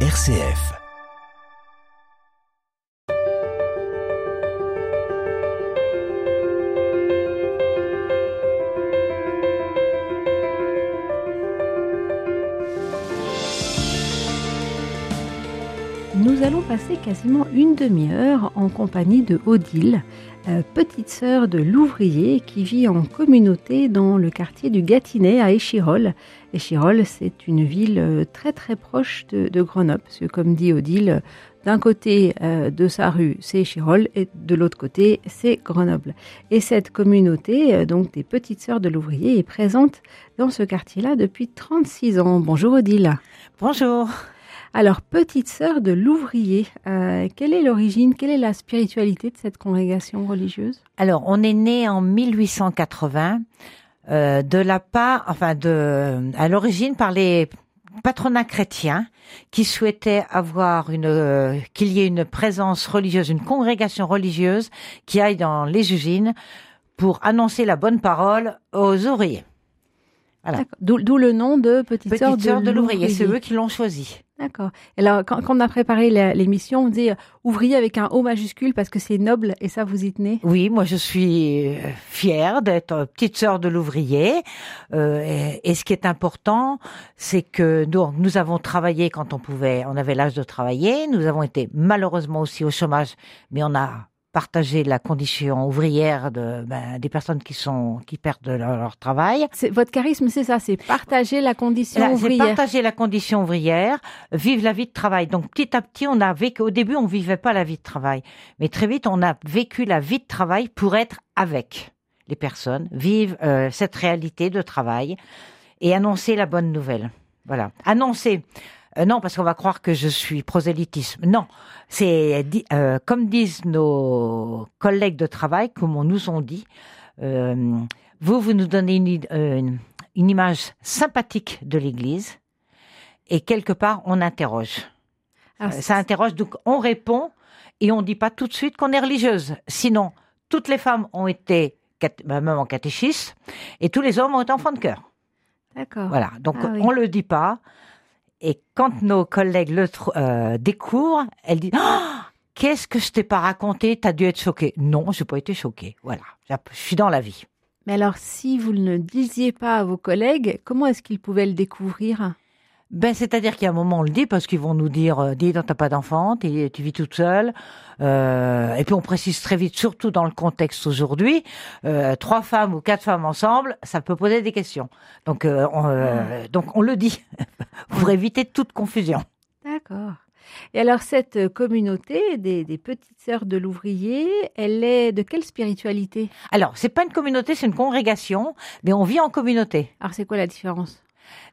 RCF. Passer quasiment une demi-heure en compagnie de Odile, euh, petite sœur de l'ouvrier qui vit en communauté dans le quartier du Gâtinais à Échirol. Échirol, c'est une ville euh, très très proche de, Grenoble, parce que comme dit Odile, d'un côté euh, de sa rue, c'est Échirol, et de l'autre côté, c'est Grenoble. Et cette communauté, donc des petites sœurs de l'ouvrier, est présente dans ce quartier-là depuis 36 ans. Bonjour Odile. Bonjour. Alors, petite sœur de l'ouvrier, euh, quelle est l'origine, quelle est la spiritualité de cette congrégation religieuse? Alors, on est né en 1880 euh, de la part, enfin de, à l'origine par les patronats chrétiens qui souhaitaient avoir une, euh, qu'il y ait une présence religieuse, une congrégation religieuse qui aille dans les usines pour annoncer la bonne parole aux ouvriers. Voilà. D'où le nom de petite, Petite sœur de, de l'ouvrier, c'est eux qui l'ont choisi. D'accord. Alors, quand, quand on a préparé l'émission, on dit euh, ouvrier avec un O majuscule parce que c'est noble et ça vous y tenez? Oui, moi je suis euh, fière d'être euh, petite sœur de l'ouvrier. Euh, et, et ce qui est important, c'est que nous, nous avons travaillé quand on pouvait, on avait l'âge de travailler. Nous avons été malheureusement aussi au chômage, mais on a partagé la condition ouvrière de, ben, des personnes qui sont qui perdent leur, leur travail. Votre charisme, c'est ça, c'est partager la condition Là, ouvrière. partager la condition ouvrière, vivre la vie de travail. Donc petit à petit, on a vécu. Au début, on vivait pas la vie de travail, mais très vite, on a vécu la vie de travail pour être avec les personnes, vivre euh, cette réalité de travail et annoncer la bonne nouvelle. Voilà, annoncer. Euh, non, parce qu'on va croire que je suis prosélytisme. Non, c'est euh, comme disent nos collègues de travail, comme on nous ont dit. euh, vous, vous nous donnez une, id- une- une image sympathique de l'Église et quelque part on interroge. Alors, ça interroge, donc on répond et on dit pas tout de suite qu'on est religieuse. Sinon, toutes les femmes ont été bah, même en catéchisme et tous les hommes ont été enfants de cœur. D'accord. Voilà, donc Ah oui. on le dit pas. Et quand nos collègues le euh, découvrent, elles disent Ah, Qu'est-ce que je t'ai pas raconté? T'as dû être choquée. Non, j'ai pas été choquée. Voilà, je suis dans la vie. Mais alors, si vous ne le disiez pas à vos collègues, comment est-ce qu'ils pouvaient le découvrir? Ben, c'est-à-dire qu'il y a un moment, on le dit parce qu'ils vont nous dire, euh, dis donc, t'as pas d'enfant, tu vis toute seule. Euh, et puis on précise très vite, surtout dans le contexte aujourd'hui, euh, trois femmes ou quatre femmes ensemble, ça peut poser des questions. Donc, euh, on, donc on le dit pour éviter toute confusion. D'accord. Et alors, cette communauté des, des petites sœurs de l'ouvrier, elle est de quelle spiritualité? Alors, c'est pas une communauté, c'est une congrégation, mais on vit en communauté. Alors, c'est quoi la différence?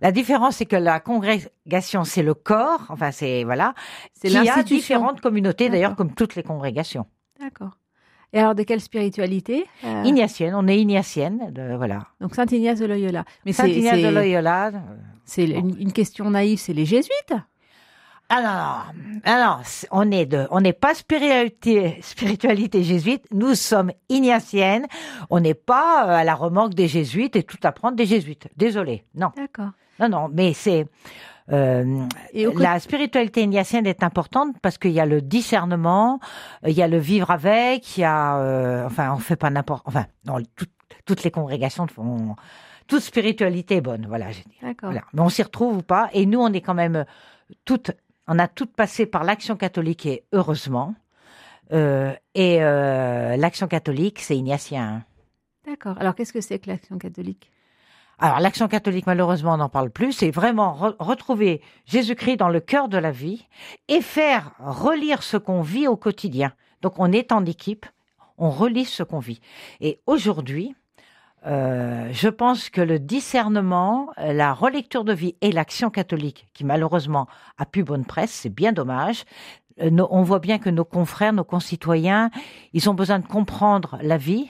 La différence, c'est que la congrégation, c'est le corps, enfin c'est voilà, C'est qui a différentes communautés, d'ailleurs, comme toutes les congrégations. D'accord. Et alors, de quelle spiritualité Euh, Ignatienne, on est ignatienne, de, voilà. Donc, Saint Ignace de Loyola. Mais Saint Ignace de Loyola. euh, c'est une, une question naïve, c'est les jésuites? Ah non, ah non, c'est- on est de, on n'est pas spiritualité, spiritualité jésuite, nous sommes ignatiennes, on n'est pas euh, à la remorque des jésuites et tout apprendre des jésuites. Désolé, non, D'accord. non, non, mais c'est euh, la spiritualité ignatienne est importante parce qu'il y a le discernement, euh, il y a le vivre avec, il y a, euh, enfin, on fait pas n'importe, enfin, non, tout- toutes les congrégations font, toute spiritualité est bonne, voilà, j'ai dit. D'accord. Voilà. Mais on s'y retrouve ou pas. Et nous, on est quand même toutes, on a toutes passé par l'action catholique et heureusement. Euh, et euh, l'action catholique, c'est ignatien. D'accord. Alors, qu'est-ce que c'est que l'action catholique? Alors, l'action catholique, malheureusement, on n'en parle plus. C'est vraiment re- retrouver Jésus-Christ dans le cœur de la vie et faire relire ce qu'on vit au quotidien. Donc, on est en équipe, on relit ce qu'on vit. Et aujourd'hui, euh, je pense que le discernement, euh, la relecture de vie et l'action catholique, qui malheureusement a plus bonne presse, c'est bien dommage. euh, on voit bien que nos confrères, nos concitoyens, ils ont besoin de comprendre la vie,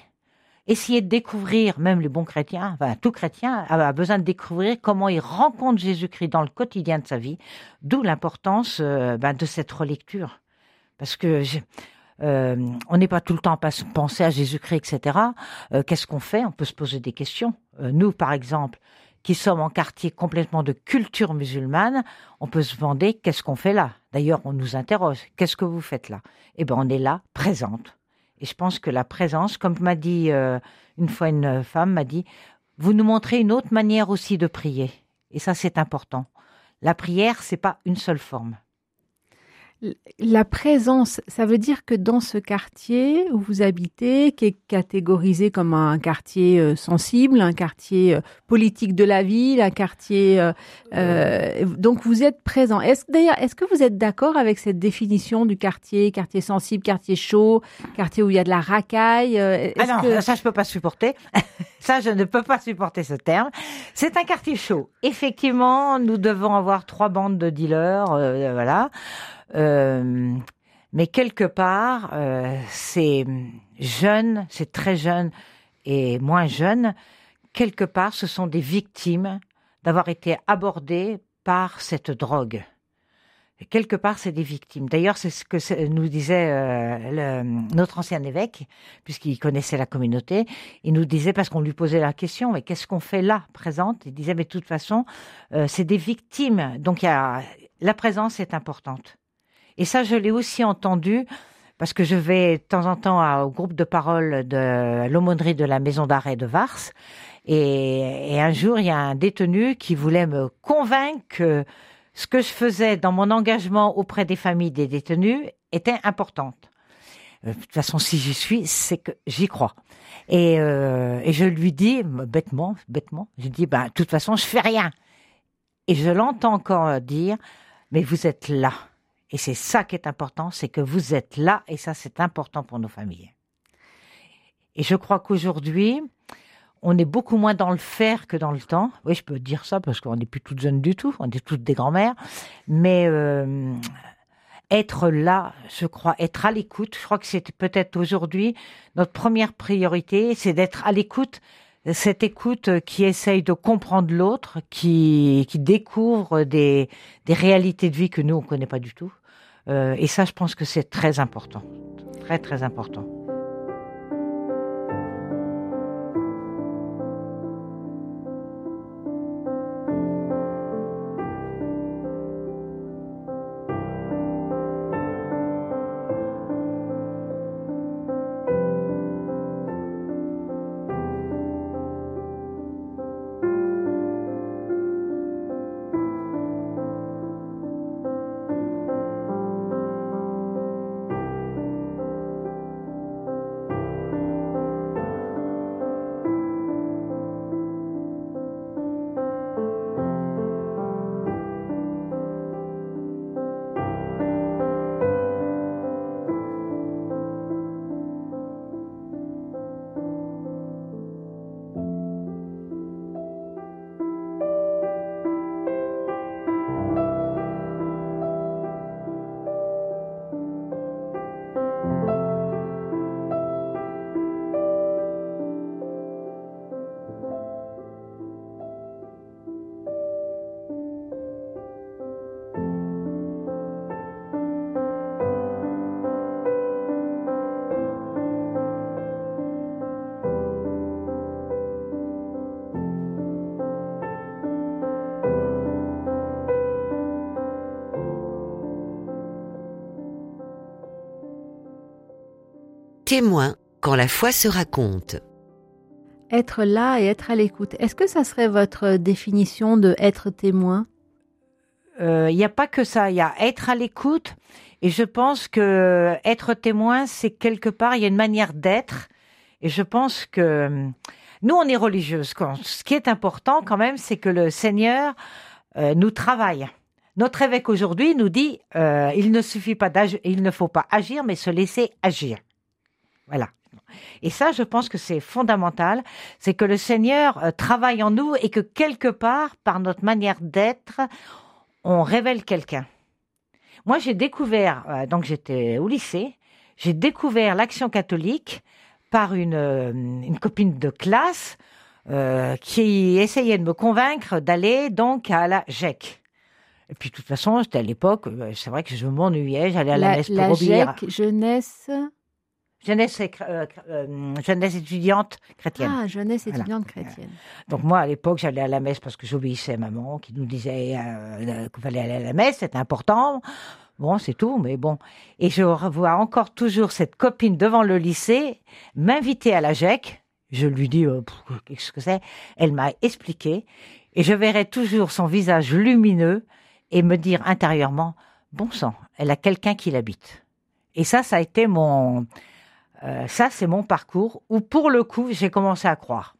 essayer de découvrir, même les bons chrétiens, tout chrétien a, besoin de découvrir comment il rencontre Jésus-Christ dans le quotidien de sa vie, d'où l'importance ben, de cette relecture. Parce que euh, on n'est pas tout le temps à penser à Jésus-Christ, etc. Euh, Qu'est-ce qu'on fait? On peut se poser des questions. Euh, nous, par exemple, qui sommes en quartier complètement de culture musulmane, on peut se demander qu'est-ce qu'on fait là? D'ailleurs, on nous interroge, qu'est-ce que vous faites là? Eh bien, on est là, présente. Et je pense que la présence, comme m'a dit une fois une femme, m'a dit, vous nous montrez une autre manière aussi de prier. Et ça, c'est important. La prière, c'est pas une seule forme. La présence, ça veut dire que dans ce quartier où vous habitez, qui est catégorisé comme un quartier euh, sensible, un quartier euh, politique de la ville, un quartier, euh, euh donc vous êtes présent. Est-ce d'ailleurs, est-ce que vous êtes d'accord avec cette définition du quartier, quartier sensible, quartier chaud, quartier où il y a de la racaille Ah non, ça je peux pas supporter. ça je ne peux pas supporter ce terme. C'est un quartier chaud. Effectivement, nous devons avoir trois bandes de dealers, voilà. Euh, mais quelque part, euh, ces jeunes, ces très jeunes et moins jeunes, quelque part, ce sont des victimes d'avoir été abordés par cette drogue. Quelque part, c'est des victimes. D'ailleurs, c'est ce que nous disait euh, notre ancien évêque, puisqu'il connaissait la communauté. Il nous disait, parce qu'on lui posait la question, mais qu'est-ce qu'on fait là, présente? Il disait, mais de toute façon, euh, c'est des victimes. Donc, la présence est importante. Et ça, je l'ai aussi entendu parce que je vais de temps en temps au groupe de parole de l'aumônerie de la maison d'arrêt de Vars. Et, un jour, il y a un détenu qui voulait me convaincre que ce que je faisais dans mon engagement auprès des familles des détenus était importante. Euh, de toute façon, si j'y suis, c'est que j'y crois. Et, euh, je lui dis, bêtement, bêtement, je dis, ben, de toute façon, je fais rien. Et je l'entends encore dire, mais vous êtes là. Et c'est ça qui est important, c'est que vous êtes là et ça c'est important pour nos familles. Et je crois qu'aujourd'hui, on est beaucoup moins dans le faire que dans le temps. Oui, je peux dire ça parce qu'on n'est plus toutes jeunes du tout, on est toutes des grands-mères. Mais euh, être là, je crois, être à l'écoute, je crois que c'est peut-être aujourd'hui notre première priorité, c'est d'être à l'écoute cette écoute qui essaye de comprendre l'autre, qui, qui découvre des, des réalités de vie que nous, on ne connaît pas du tout. Euh, et ça, je pense que c'est très important. Très, très important. Témoin quand la foi se raconte. Être là et être à l'écoute. Est-ce que ça serait votre définition de être témoin? Il euh, n'y a pas que ça. Il y a être à l'écoute. Et je pense que être témoin, c'est quelque part, il y a une manière d'être. Et je pense que nous, on est religieuses. Ce qui est important quand même, c'est que le Seigneur euh, nous travaille. Notre évêque aujourd'hui nous dit, euh, il ne suffit pas d'agir, il ne faut pas agir, mais se laisser agir. Voilà. Et ça, je pense que c'est fondamental, c'est que le Seigneur euh, travaille en nous et que quelque part, par notre manière d'être, on révèle quelqu'un. Moi, j'ai découvert, euh, donc j'étais au lycée, j'ai découvert l'action catholique par une, euh, une copine de classe qui essayait de me convaincre d'aller donc à la GEC. Et puis, de toute façon, c'était à l'époque, c'est vrai que je m'ennuyais, j'allais à la, messe pour la GEC, jeunesse jeunesse, euh, euh, jeunesse étudiante chrétienne. Ah, jeunesse Voilà. étudiante chrétienne. Donc moi, à l'époque, j'allais à la messe parce que j'obéissais à maman qui nous disait euh, qu'il fallait aller à la messe, c'était important. Bon, c'est tout, mais bon. Et je revois encore toujours cette copine devant le lycée m'inviter à la GEC. Je lui dis, euh, qu'est-ce que c'est? Elle m'a expliqué. Et je verrai toujours son visage lumineux et me dire intérieurement, bon sang, elle a quelqu'un qui l'habite. Et ça, ça a été mon... euh, ça, c'est mon parcours où, pour le coup, j'ai commencé à croire.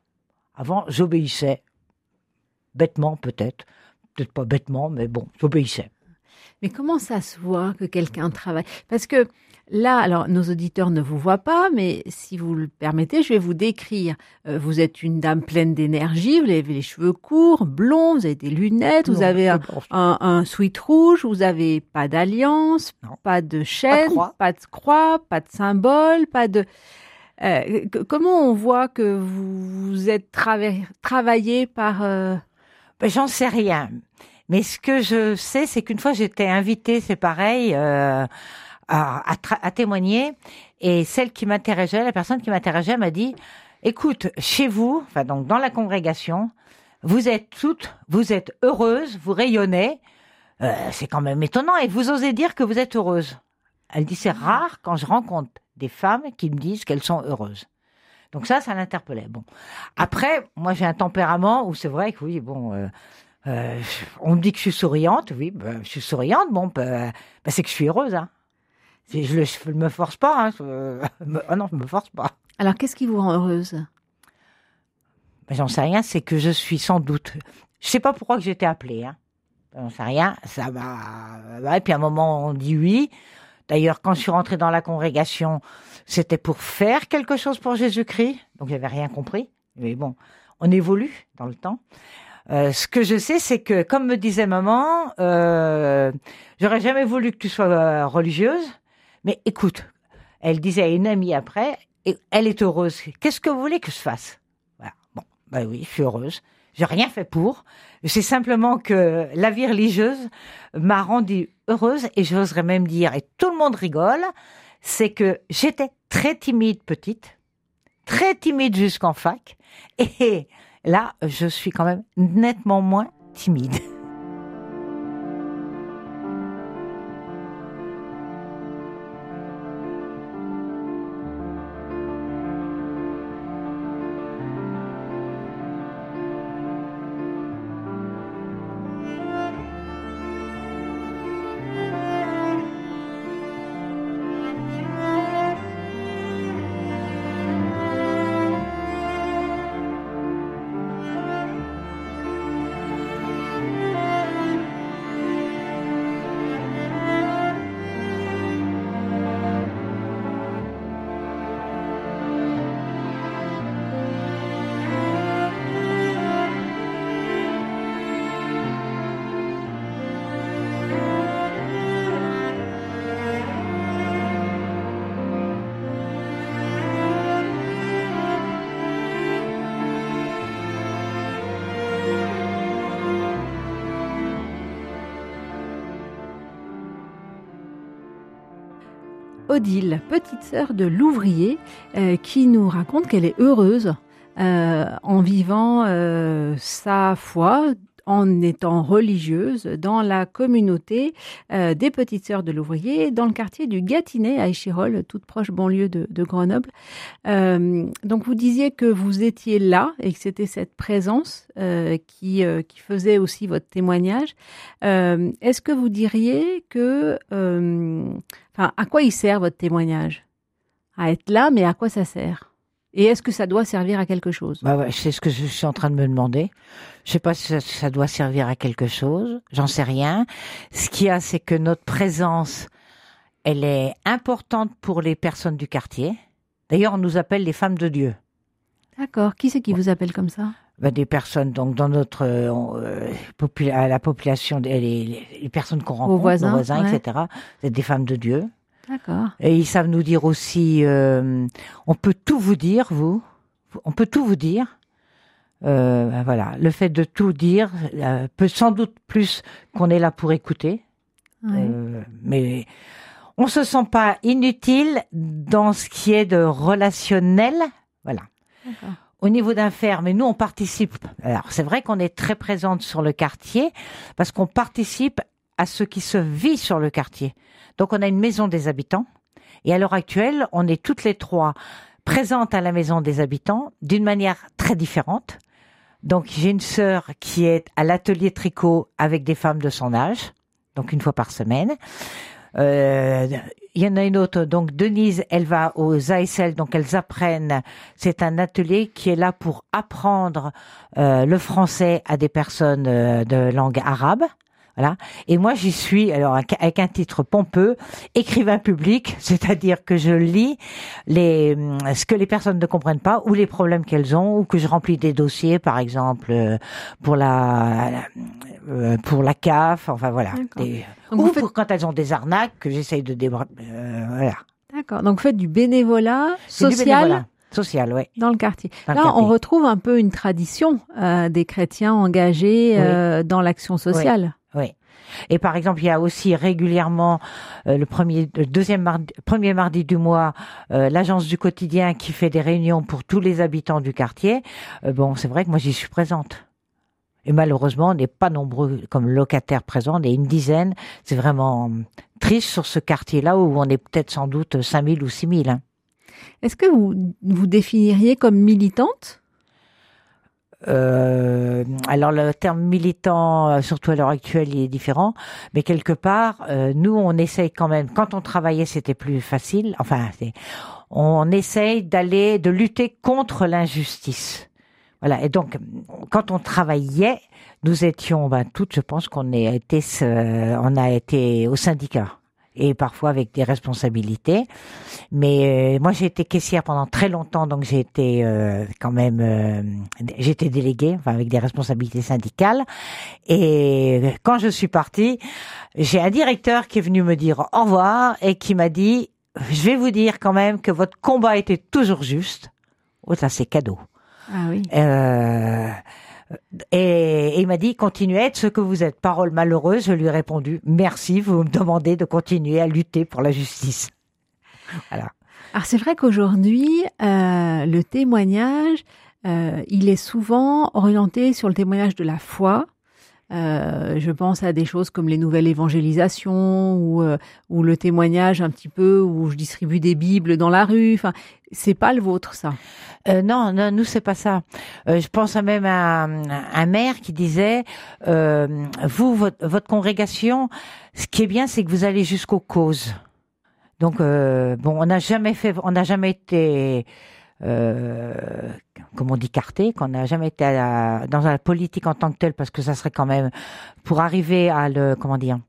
Avant, j'obéissais. Bêtement, peut-être. Peut-être pas bêtement, mais bon, j'obéissais. Mais comment ça se voit que quelqu'un travaille? Parce que là, alors nos auditeurs ne vous voient pas, mais si vous le permettez, je vais vous décrire. Euh, vous êtes une dame pleine d'énergie, vous avez les cheveux courts, blonds, vous avez des lunettes, vous avez un, un, un sweat rouge, vous avez pas d'alliance, pas de chaîne, pas de croix, pas de symbole, pas de. Euh, que- comment on voit que vous, vous êtes trava- travaillé par euh, Ben, J'en sais rien. Mais ce que je sais, c'est qu'une fois j'étais invitée, c'est pareil, euh, à, témoigner. Et celle qui m'interrogeait, la personne qui m'interrogeait m'a dit, écoute, chez vous, enfin donc dans la congrégation, vous êtes toutes, vous êtes heureuses, vous rayonnez. Euh, c'est quand même étonnant. Et vous osez dire que vous êtes heureuse. Elle dit, c'est rare quand je rencontre des femmes qui me disent qu'elles sont heureuses. Donc ça, ça l'interpellait. Bon. Après, moi, j'ai un tempérament où c'est vrai que oui, bon, euh, euh, on me dit que je suis souriante. Oui, ben, je suis souriante. Bon, ben, ben, c'est que je suis heureuse. Hein. Je ne me force pas. Hein. Je- ah non, je me force pas. Alors, qu'est-ce qui vous rend heureuse? Ben, J'en sais rien. C'est que je suis sans doute. Je sais pas pourquoi que été appelée. Hein. J'en sais rien. Ça ouais, Et puis à un moment, on dit oui. D'ailleurs, quand je suis rentrée dans la congrégation, c'était pour faire quelque chose pour Jésus-Christ. Donc, j'avais rien compris. Mais bon, on évolue dans le temps. Euh, ce que je sais, c'est que, comme me disait maman, euh, j'aurais jamais voulu que tu sois euh, religieuse. Mais écoute, elle disait à une amie après, elle est heureuse. Qu'est-ce que vous voulez que je fasse? Voilà. Bon, bah oui, je suis heureuse. J'ai rien fait pour. C'est simplement que la vie religieuse m'a rendue heureuse et j'oserais même dire, et tout le monde rigole, c'est que j'étais très timide petite, très timide jusqu'en fac, et là, je suis quand même nettement moins timide. Odile, petite sœur de l'ouvrier, euh, qui nous raconte qu'elle est heureuse euh, en vivant euh, sa foi, en étant religieuse dans la communauté euh, des petites sœurs de l'ouvrier, dans le quartier du Gâtinais à Échirol, toute proche banlieue de, Grenoble. Euh, donc vous disiez que vous étiez là et que c'était cette présence euh, qui, qui faisait aussi votre témoignage. Est-ce que vous diriez que Enfin, à quoi il sert votre témoignage? À être là, mais à quoi ça sert? Et est-ce que ça doit servir à quelque chose? Bah ouais, c'est ce que je suis en train de me demander. Je sais pas si ça, ça doit servir à quelque chose. J'en sais rien. Ce qu'il y a, c'est que notre présence, elle est importante pour les personnes du quartier. D'ailleurs, on nous appelle les femmes de Dieu. D'accord. Qui c'est qui vous appelle comme ça? Bah, des personnes, donc dans notre euh, popula- la population, les personnes qu'on rencontre, voisins, nos voisins, ouais. etc. C'est des femmes de Dieu. D'accord. Et ils savent nous dire aussi, euh, on peut tout vous dire, vous. On peut tout vous dire. Euh, ben voilà, le fait de tout dire euh, peut sans doute plus qu'on est là pour écouter. Euh, mais on se sent pas inutile dans ce qui est de relationnel. Voilà. Au niveau d'un fer, mais nous on participe. Alors c'est vrai qu'on est très présente sur le quartier parce qu'on participe à ce qui se vit sur le quartier. Donc on a une maison des habitants et à l'heure actuelle on est toutes les trois présentes à la maison des habitants d'une manière très différente. Donc j'ai une sœur qui est à l'atelier tricot avec des femmes de son âge, donc une fois par semaine. Euh, il y en a une autre, donc Denise, elle va aux ASL, donc elles apprennent. C'est un atelier qui est là pour apprendre euh, le français à des personnes euh, de langue arabe. Voilà. Et moi, j'y suis, alors avec un titre pompeux, écrivain public, c'est-à-dire que je lis les, ce que les personnes ne comprennent pas ou les problèmes qu'elles ont, ou que je remplis des dossiers, par exemple euh, pour la, euh, pour la CAF, enfin voilà. ou pour quand elles ont des arnaques que j'essaye de débra... Euh, voilà. D'accord. Donc, vous faites du bénévolat social. social, oui. Dans le quartier. Là, on retrouve un peu une tradition des chrétiens engagés dans l'action sociale. Oui. Et par exemple, il y a aussi régulièrement euh, le premier, deuxième mardi, premier mardi du mois, euh, l'agence du quotidien qui fait des réunions pour tous les habitants du quartier. Euh, bon, c'est vrai que moi j'y suis présente. Et malheureusement, on n'est pas nombreux comme locataires présents, on est une dizaine. C'est vraiment triste sur ce quartier-là où on est peut-être sans doute 5000 ou 6000. Hein. Est-ce que vous vous définiriez comme militante? Euh, alors le terme militant, euh, surtout à l'heure actuelle, il est différent, mais quelque part, euh, nous, on essaye quand même. Quand on travaillait, c'était plus facile. Enfin, on essaye d'aller, de lutter contre l'injustice. Voilà. Et donc, quand on travaillait, nous étions, ben, toutes, je pense qu'on a été, on a été au syndicat et parfois avec des responsabilités. Mais euh, moi, j'ai été caissière pendant très longtemps, donc j'ai été euh, quand même, euh, j'étais déléguée, enfin avec des responsabilités syndicales. Et quand je suis partie, j'ai un directeur qui est venu me dire au revoir et qui m'a dit, je vais vous dire quand même que votre combat était toujours juste. Oh, ça c'est cadeau. Ah oui. Et, il m'a dit, continuez à être ce que vous êtes. Parole malheureuse, je lui ai répondu, merci, vous me demandez de continuer à lutter pour la justice. Voilà. Alors c'est vrai qu'aujourd'hui, euh, le témoignage, euh, il est souvent orienté sur le témoignage de la foi, euh, je pense à des choses comme les nouvelles évangélisations ou, euh, ou le témoignage un petit peu où je distribue des bibles dans la rue. Enfin, c'est pas le vôtre ça. Euh, non, non, nous c'est pas ça. Euh, je pense à même à, un maire qui disait vous votre, votre, congrégation, ce qui est bien, c'est que vous allez jusqu'aux causes. Donc bon, on n'a jamais fait, on n'a jamais été euh, comme on dit, carté, qu'on n'a jamais été dans la politique en tant que telle, parce que ça serait quand même pour arriver à le, comment dire,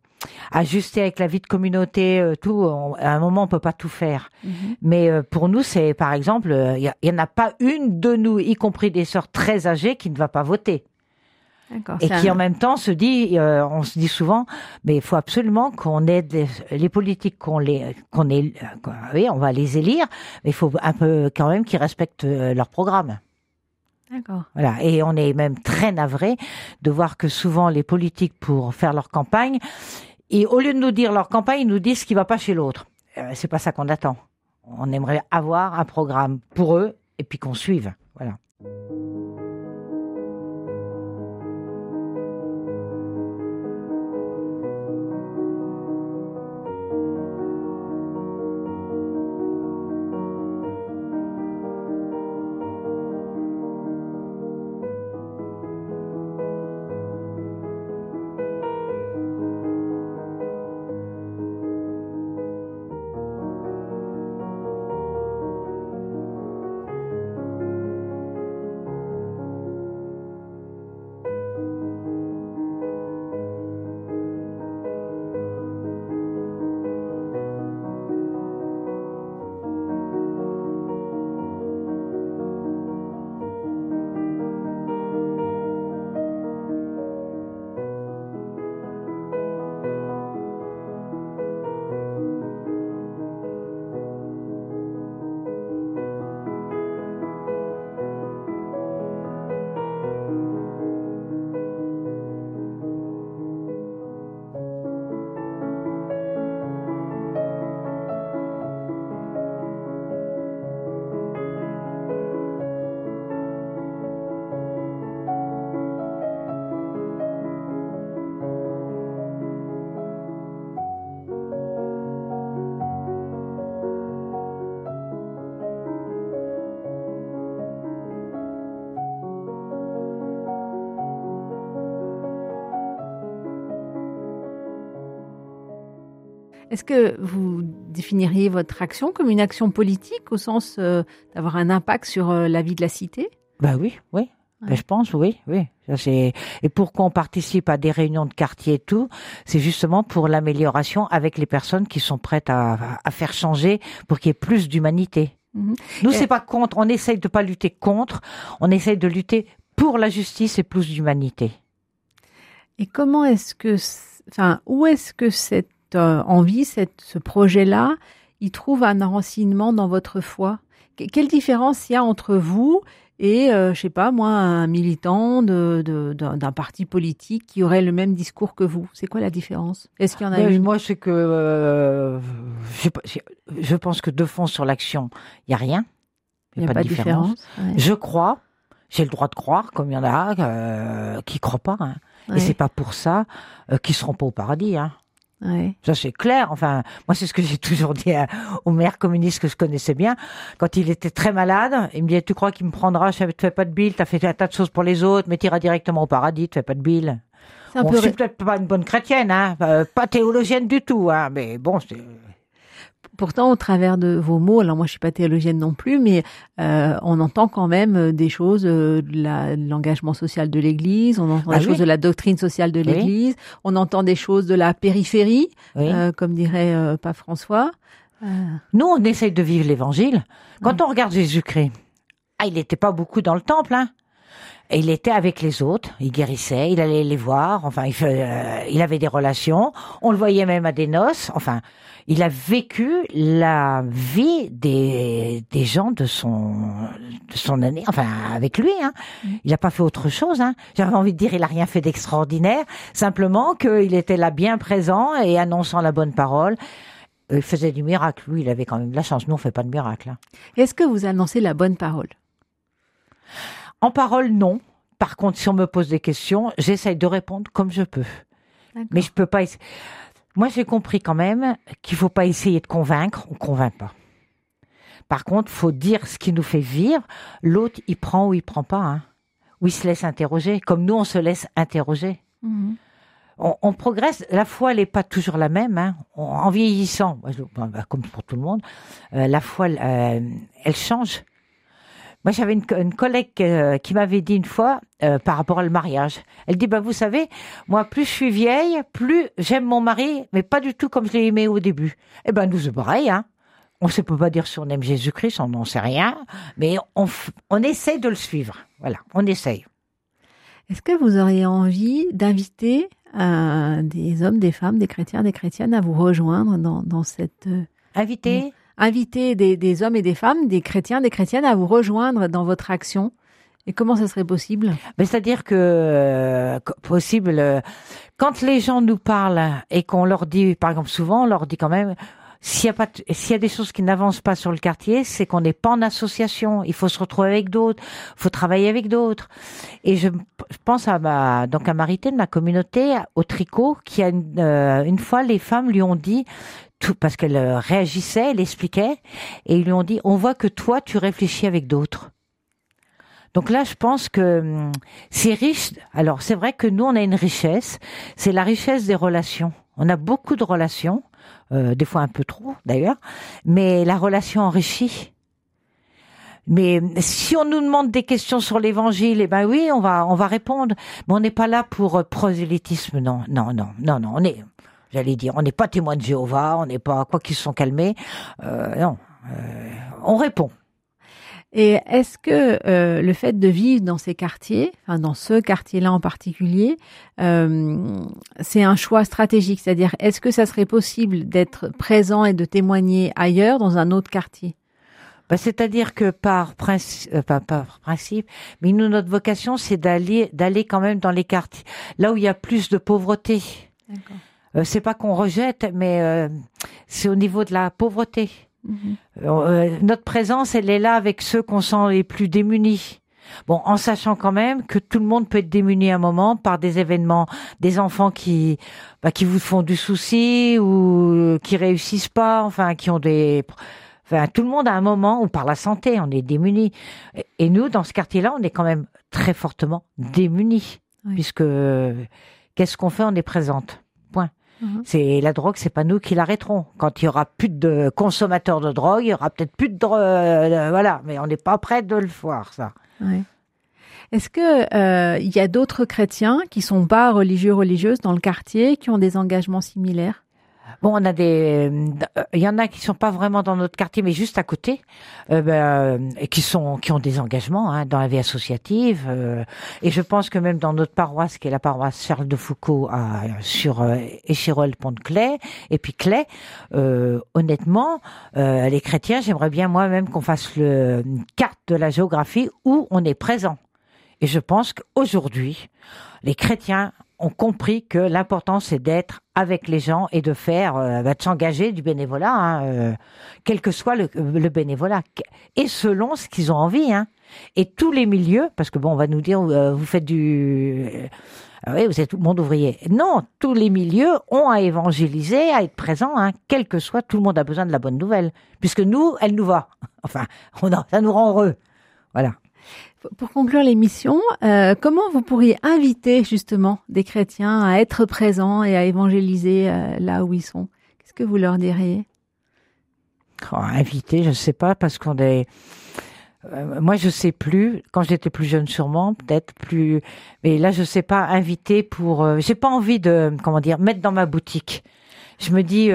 ajuster avec la vie de communauté, euh, tout. à un moment, on peut pas tout faire. Mhm. Mais euh, pour nous, c'est par exemple, il y, en a pas une de nous, y compris des sœurs très âgées, qui ne va pas voter et qui en même temps se dit, euh, on se dit souvent, mais il faut absolument qu'on aide les, politiques, qu'on les, qu'on est, oui, on va les élire, mais il faut un peu quand même qu'ils respectent euh, leur programme. D'accord. Voilà. Et on est même très navré de voir que souvent les politiques, pour faire leur campagne, et au lieu de nous dire leur campagne, ils nous disent ce qui va pas chez l'autre. Euh, c'est pas ça qu'on attend. On aimerait avoir un programme pour eux et puis qu'on suive. Voilà. Est-ce que vous définiriez votre action comme une action politique au sens euh, d'avoir un impact sur euh, la vie de la cité? Bah oui, oui. Ben, je pense, oui, oui. Ça. Et pourquoi on participe à des réunions de quartier et tout C'est justement pour l'amélioration avec les personnes qui sont prêtes à, à faire changer pour qu'il y ait plus d'humanité. Mhm. Nous, Et- c'est pas contre. On essaye de pas lutter contre. On essaye de lutter pour la justice et plus d'humanité. Et comment est-ce que, enfin, où est-ce que cette euh, envie, cette, ce projet-là, il trouve un enracinement dans votre foi Que- Quelle différence il y a entre vous et, euh, je sais pas moi, un militant de, de- d'un, parti politique qui aurait le même discours que vous? C'est quoi la différence? Est-ce qu'il y en a Ben, une? moi, c'est que euh, je, je pense que de fond sur l'action, il y a rien. Il n'y a pas de différence. Ouais. Je crois. J'ai le droit de croire, comme il y en a euh, qui croient pas. hein. Ouais. Et c'est pas pour ça euh, qu'ils seront pas au paradis. Hein. Ouais. Ça c'est clair. Enfin, moi c'est ce que j'ai toujours dit à- au maire communiste que je connaissais bien. Quand il était très malade, il me disait "Tu crois qu'il me prendra? Je ne te fais pas de bile. T'as fait un tas de choses pour les autres, mais t'iras directement au paradis. Tu fais pas de bile." C'est un Bon, peu je suis ré- peut-être pas une bonne chrétienne, hein, euh, pas théologienne du tout, hein, mais bon, c'est Pourtant, au travers de vos mots, alors moi je suis pas théologienne non plus, mais euh, on entend quand même euh, des choses euh, de l'engagement social de l'Église, on entend Ah des oui. choses de la doctrine sociale de Oui. l'Église, on entend des choses de la périphérie, oui. euh, comme dirait euh, Pape François. Euh, Nous, on essaye de vivre l'évangile. Quand on regarde Jésus-Christ, ah, il n'était pas beaucoup dans le temple, hein. Et il était avec les autres, il guérissait, il allait les voir, enfin, il, fait, euh, il avait des relations, on le voyait même à des noces, enfin, il a vécu la vie des, des gens de son, de son année, enfin, avec lui, hein. Il n'a pas fait autre chose, hein. J'avais envie de dire, il a rien fait d'extraordinaire, simplement qu'il était là bien présent et annonçant la bonne parole. Euh, Il faisait du miracle, lui, il avait quand même de la chance. Nous, on fait pas de miracle. hein. Est-ce que vous annoncez la bonne parole? En parole, non. Par contre, si on me pose des questions, j'essaye de répondre comme je peux. Mais je peux pas. essa- Moi, j'ai compris quand même qu'il faut pas essayer de convaincre. On convainc pas. Par contre, faut dire ce qui nous fait vivre. L'autre, il prend ou il prend pas. Hein. Ou il se laisse interroger. Comme nous, on se laisse interroger. Mhm. on, on progresse. La foi, elle n'est pas toujours la même. Hein. En vieillissant, bah, comme pour tout le monde, euh, la foi, euh, elle change. Moi, j'avais une, co- une collègue euh, qui m'avait dit une fois euh, par rapport au mariage. Elle dit, bah, vous savez, moi, plus je suis vieille, plus j'aime mon mari, mais pas du tout comme je l'ai aimé au début. Eh ben, nous, c'est pareil. Hein. On ne peut pas dire si on aime Jésus-Christ, on n'en sait rien, mais on, on essaye de le suivre. Voilà, on essaye. Est-ce que vous auriez envie d'inviter euh, des hommes, des femmes, des chrétiens, des chrétiennes à vous rejoindre dans, dans cette Invité inviter des, des hommes et des femmes, des chrétiens, des chrétiennes à vous rejoindre dans votre action Et comment ça serait possible? Mais c'est-à-dire que euh, possible euh, quand les gens nous parlent et qu'on leur dit, par exemple, souvent, on leur dit quand même. S'il y a pas, s'il y a des choses qui n'avancent pas sur le quartier, c'est qu'on n'est pas en association. Il faut se retrouver avec d'autres, il faut travailler avec d'autres. Et je, je pense à ma, donc à Marité de ma communauté au tricot, qui a une, euh, une fois les femmes lui ont dit tout parce qu'elle euh, réagissait, elle expliquait, et ils lui ont dit on voit que toi tu réfléchis avec d'autres. Donc là, je pense que hum, c'est riche. Alors, c'est vrai que nous, on a une richesse. C'est la richesse des relations. On a beaucoup de relations, euh, des fois un peu trop d'ailleurs, mais la relation enrichit. Mais si on nous demande des questions sur l'évangile, eh ben oui, on va, on va répondre. Mais on n'est pas là pour euh, prosélytisme, non, non, non, non, non. On est, j'allais dire, on n'est pas témoin de Jéhovah, on n'est pas quoi qu'ils se sont calmés. Euh, non, euh, on répond. Et est-ce que euh, le fait de vivre dans ces quartiers, enfin dans ce quartier-là en particulier, euh, c'est un choix stratégique? C'est-à-dire, est-ce que ça serait possible d'être présent et de témoigner ailleurs dans un autre quartier? Bah, C'est-à-dire que par principe, pas par principe, mais nous notre vocation c'est d'aller d'aller quand même dans les quartiers là où il y a plus de pauvreté. D'accord. Euh, c'est pas qu'on rejette, mais euh, c'est au niveau de la pauvreté. Euh, notre présence, elle est là avec ceux qu'on sent les plus démunis. Bon, en sachant quand même que tout le monde peut être démuni à un moment par des événements, des enfants qui, bah, qui vous font du souci ou qui réussissent pas, enfin, qui ont des, enfin, tout le monde à un moment ou par la santé, on est démunis. Et- Et nous, dans ce quartier-là, on est quand même très fortement démunis, Oui. puisque qu'est-ce qu'on fait? On est présente. Mhm. C'est la drogue, c'est pas nous qui l'arrêterons. Quand il y aura plus de consommateurs de drogue, il y aura peut-être plus de drogue, euh, voilà. Mais on n'est pas prêt de le voir, ça. Est-ce que euh, il y a d'autres chrétiens qui sont pas religieux religieuses dans le quartier qui ont des engagements similaires? Bon, on a des, euh, il y en a qui sont pas vraiment dans notre quartier, mais juste à côté, euh, ben, et qui sont, qui ont des engagements hein, dans la vie associative. Euh, et je pense que même dans notre paroisse, qui est la paroisse Charles de Foucault à, sur euh, Échirol, Pont de Clay, et puis Clay, honnêtement, les chrétiens, j'aimerais bien moi-même qu'on fasse le, une carte de la géographie où on est présent. Et je pense qu'aujourd'hui, les chrétiens ont compris que l'important c'est d'être avec les gens et de faire, euh, bah, de s'engager du bénévolat, hein, euh, quel que soit le, le, bénévolat, et selon ce qu'ils ont envie. Hein. Et tous les milieux, parce que bon, on va nous dire, euh, vous faites du, oui, vous êtes tout le monde ouvrier. Non, tous les milieux ont à évangéliser, à être présents, hein, quel que soit, tout le monde a besoin de la bonne nouvelle, puisque nous, elle nous va. Enfin, ça nous rend heureux. Voilà. Pour conclure l'émission, euh, comment vous pourriez inviter justement des chrétiens à être présents et à évangéliser euh, là où ils sont? Qu'est-ce que vous leur diriez? Oh, Inviter, je ne sais pas, parce qu'on est... Euh, moi, je sais plus. Quand j'étais plus jeune, sûrement, peut-être plus. Mais là, je sais pas. Inviter pour. J'ai pas envie de, comment dire, mettre dans ma boutique. Je me dis,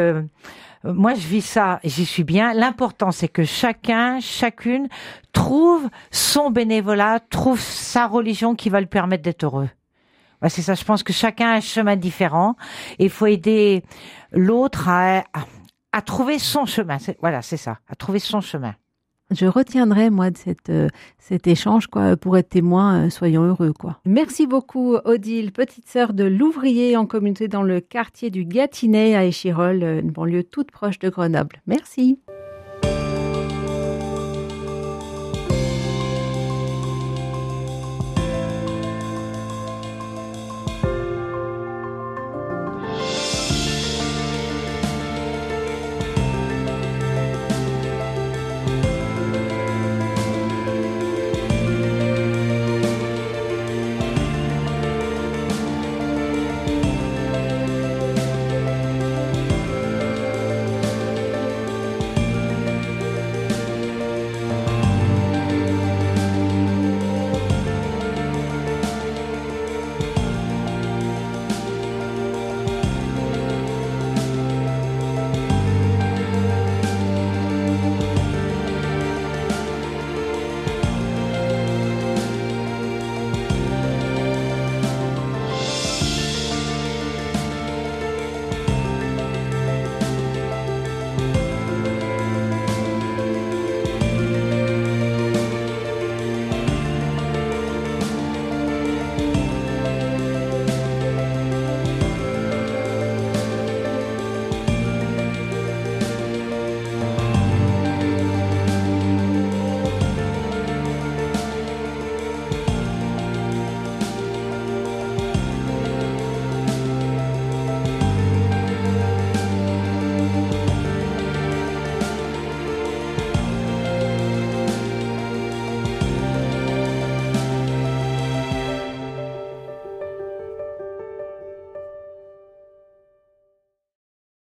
moi je vis ça j'y suis bien. L'important c'est que chacun, chacune trouve son bénévolat, trouve sa religion qui va lui permettre d'être heureux. c'est ça. Je pense que chacun a un chemin différent et il faut aider l'autre à, à, trouver son chemin. Voilà, c'est ça, à trouver son chemin je retiendrai moi de cette, euh, cet échange quoi pour être témoin euh, soyons heureux quoi. Merci beaucoup Odile, petite sœur de l'ouvrier en communauté dans le quartier du Gâtinais à Échirol, euh, une banlieue toute proche de Grenoble. Merci.